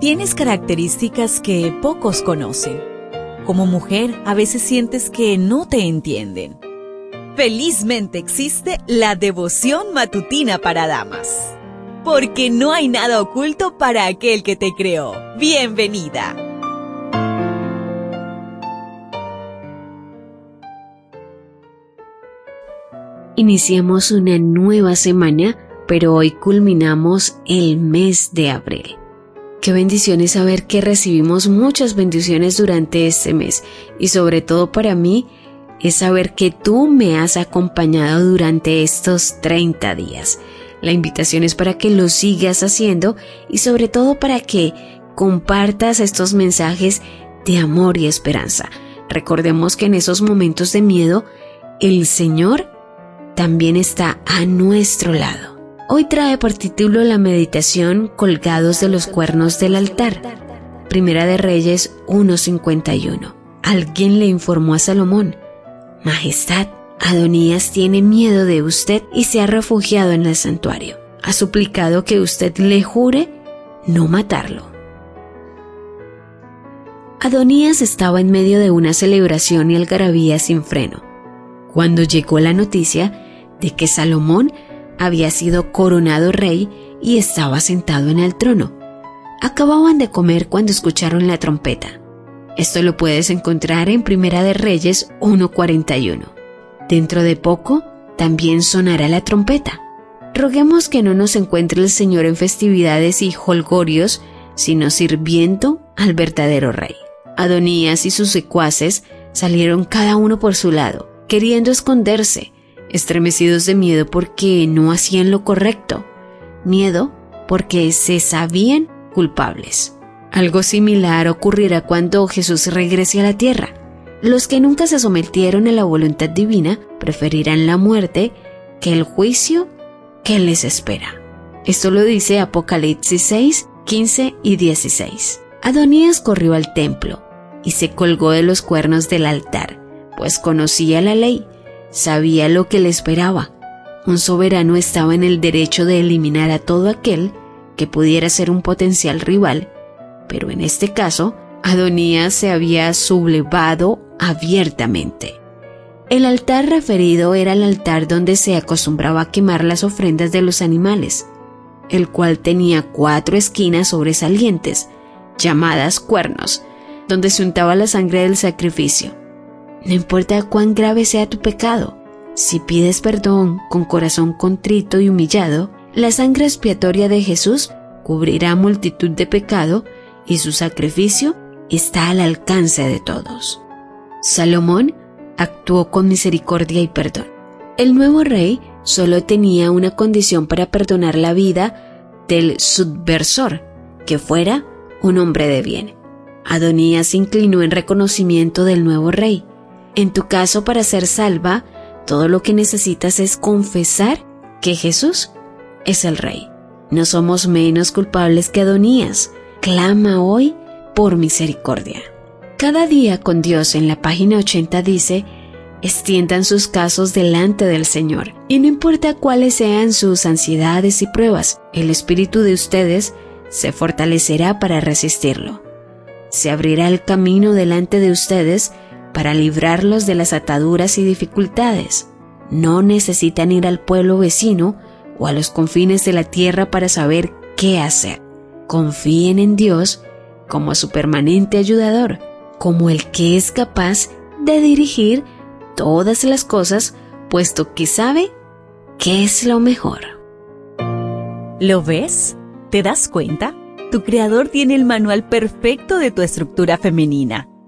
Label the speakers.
Speaker 1: Tienes características que pocos conocen. Como mujer, a veces sientes que no te entienden. Felizmente existe la devoción matutina para damas. Porque no hay nada oculto para aquel que te creó. Bienvenida.
Speaker 2: Iniciamos una nueva semana, pero hoy culminamos el mes de abril. Qué bendición es saber que recibimos muchas bendiciones durante este mes y sobre todo para mí es saber que tú me has acompañado durante estos 30 días. La invitación es para que lo sigas haciendo y sobre todo para que compartas estos mensajes de amor y esperanza. Recordemos que en esos momentos de miedo, el Señor también está a nuestro lado. Hoy trae por título la meditación Colgados de los cuernos del altar. Primera de Reyes 1.51. Alguien le informó a Salomón, Majestad, Adonías tiene miedo de usted y se ha refugiado en el santuario. Ha suplicado que usted le jure no matarlo. Adonías estaba en medio de una celebración y algarabía sin freno, cuando llegó la noticia de que Salomón había sido coronado rey y estaba sentado en el trono. Acababan de comer cuando escucharon la trompeta. Esto lo puedes encontrar en Primera de Reyes 1.41. Dentro de poco también sonará la trompeta. Roguemos que no nos encuentre el Señor en festividades y holgorios, sino sirviendo al verdadero rey. Adonías y sus secuaces salieron cada uno por su lado, queriendo esconderse, estremecidos de miedo porque no hacían lo correcto, miedo porque se sabían culpables. Algo similar ocurrirá cuando Jesús regrese a la tierra. Los que nunca se sometieron a la voluntad divina preferirán la muerte que el juicio que les espera. Esto lo dice Apocalipsis 6, 15 y 16. Adonías corrió al templo y se colgó de los cuernos del altar, pues conocía la ley sabía lo que le esperaba. Un soberano estaba en el derecho de eliminar a todo aquel que pudiera ser un potencial rival, pero en este caso, Adonías se había sublevado abiertamente. El altar referido era el altar donde se acostumbraba a quemar las ofrendas de los animales, el cual tenía cuatro esquinas sobresalientes, llamadas cuernos, donde se untaba la sangre del sacrificio. No importa cuán grave sea tu pecado, si pides perdón con corazón contrito y humillado, la sangre expiatoria de Jesús cubrirá multitud de pecado y su sacrificio está al alcance de todos. Salomón actuó con misericordia y perdón. El nuevo rey solo tenía una condición para perdonar la vida del subversor, que fuera un hombre de bien. Adonías se inclinó en reconocimiento del nuevo rey. En tu caso, para ser salva, todo lo que necesitas es confesar que Jesús es el Rey. No somos menos culpables que Adonías. Clama hoy por misericordia. Cada día con Dios en la página 80 dice, extiendan sus casos delante del Señor, y no importa cuáles sean sus ansiedades y pruebas, el espíritu de ustedes se fortalecerá para resistirlo. Se abrirá el camino delante de ustedes para librarlos de las ataduras y dificultades. No necesitan ir al pueblo vecino o a los confines de la tierra para saber qué hacer. Confíen en Dios como su permanente ayudador, como el que es capaz de dirigir todas las cosas, puesto que sabe qué es lo mejor.
Speaker 1: ¿Lo ves? ¿Te das cuenta? Tu creador tiene el manual perfecto de tu estructura femenina